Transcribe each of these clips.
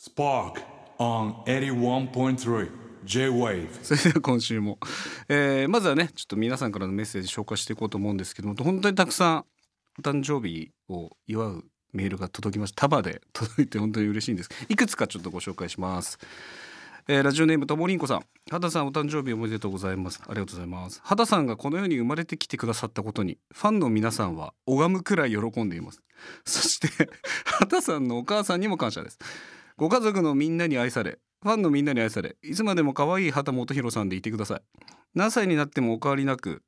Spark on 81.3 J-Wave. それでは今週も、えーまずはねちょっと皆さんからのメッセージ紹介していこうと思うんですけども本当にたくさんお誕生日を祝うメールが届きました。束で 届いて本当に嬉しいんです。いくつかちょっとご紹介します、えーラジオネームともりんこさん。畑さんお誕生日おめでとうございます。ありがとうございます。畑さんがこの世に生まれてきてくださったことにファンの皆さんは拝むくらい喜んでいます。そして 畑さんのお母さんにも感謝です。ご家族のみんなに愛されファンのみんなに愛されいつまでも可愛い畑基博さんでいてください。何歳になってもお変わりなく、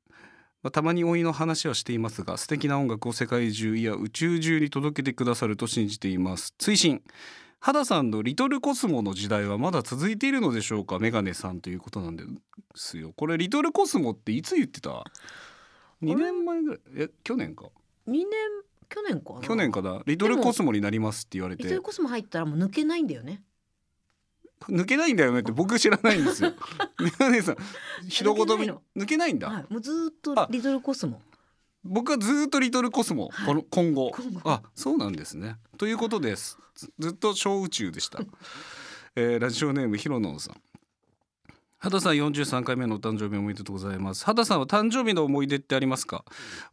まあ、たまに老いの話はしていますが素敵な音楽を世界中いや宇宙中に届けてくださると信じています。追伸。肌さんのリトルコスモの時代はまだ続いているのでしょうか？メガネさんということなんですよ。これリトルコスモっていつ言ってた？2年前ぐらい？え去年か。二年去年かな去年かなリトルコスモになりますって言われてリトルコスモ入ったらもう抜けないんだよね抜けないんだよねって僕知らないんですよ。メさん一言目抜けないんだ？はいもうずーっあとリトルコスモ僕はずっとリトルコスモ、はいこの今後今後あそうなんですね。ということです。ずずっと小宇宙でした。えーラジオネームひろのんさん。畑さん43回目のお誕生日おめでとうございます。畑さんは誕生日の思い出ってありますか？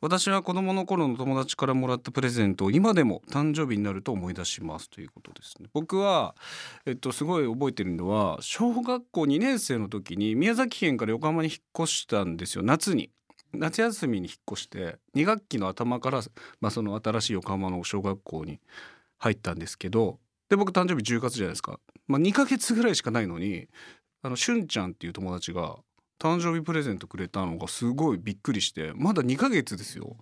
私は子供の頃の友達からもらったプレゼントを今でも誕生日になると思い出しますということですね。僕はえっとすごい覚えてるのは小学校2年生の時に宮崎県から横浜に引っ越したんですよ。夏に。夏休みに引っ越して2学期の頭から、まあ、その新しい横浜の小学校に入ったんですけどで僕誕生日10月じゃないですか、まあ、2ヶ月ぐらいしかないのにあのしゅんちゃんっていう友達が誕生日プレゼントくれたのがすごいびっくりしてまだ2ヶ月ですよ。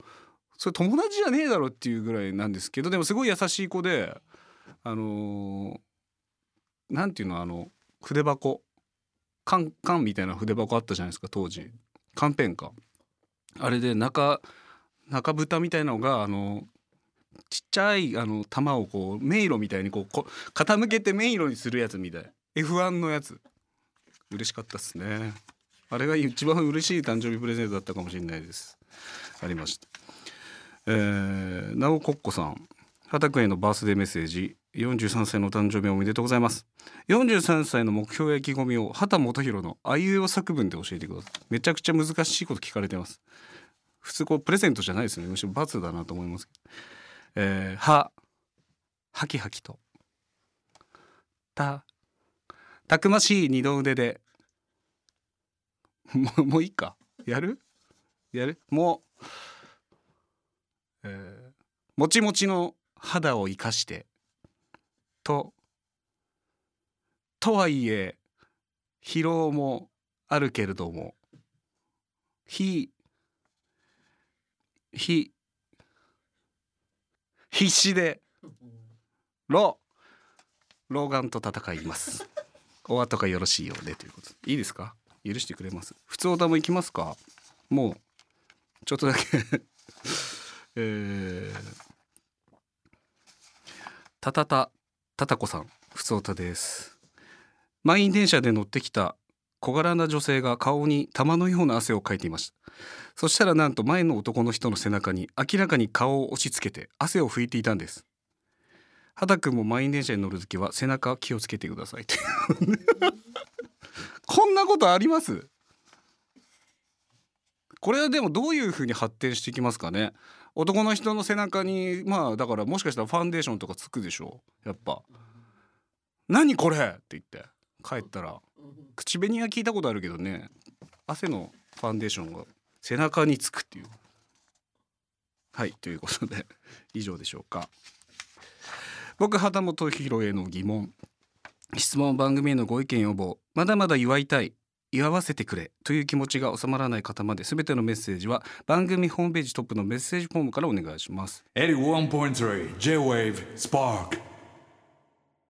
それ友達じゃねえだろっていうぐらいなんですけどでもすごい優しい子であのーなんていうのあの筆箱。缶缶みたいな筆箱あったじゃないですか当時。缶ペンか。あれで中中蓋みたいなのがあのちっちゃいあの玉をこう迷路みたいにこうこ傾けて迷路にするやつみたい。F1 のやつ。嬉しかったっすね。あれが一番嬉しい誕生日プレゼントだったかもしれないです。ありました。えー、なおこっこさん。畑くんへのバースデーメッセージ。43歳の誕生日おめでとうございます。43歳の目標や意気込みを畑基博のあいうえお作文で教えてください。めちゃくちゃ難しいこと聞かれてます。普通こうプレゼントじゃないですね。むしろ罰だなと思いますけど。えー、ははきはきと。たたくましい二の腕で。もうもういいか？やる？やる？もう、えー、もちもちの肌を生かして。ととはいえ疲労もあるけれどもひひ必死で老老眼と戦います。お後がよろしいようでということ。いいですか？許してくれます？普通歌も行きますか？もうちょっとだけ。えー、たたたたたこさん普通歌です。満員電車で乗ってきた小柄な女性が顔に玉のような汗をかいていました。そしたらなんと前の男の人の背中に明らかに顔を押し付けて汗を拭いていたんです。畑くんも満員電車に乗るときは背中気をつけてください こんなことあります？これはでもどういうふうに発展していきますかね？男の人の背中にまあだからもしかしたらファンデーションとかつくでしょやっぱ「何これ!」って言って。帰ったら。口紅は聞いたことあるけどね。汗のファンデーションが背中につくっていう。はいということで。以上でしょうか。僕畑本博への疑問。質問番組へのご意見要望まだまだ祝いたい。祝わせてくれ。という気持ちが収まらない方まで全てのメッセージは番組ホームページトップのメッセージフォームからお願いします。81.3 J-Wave Spark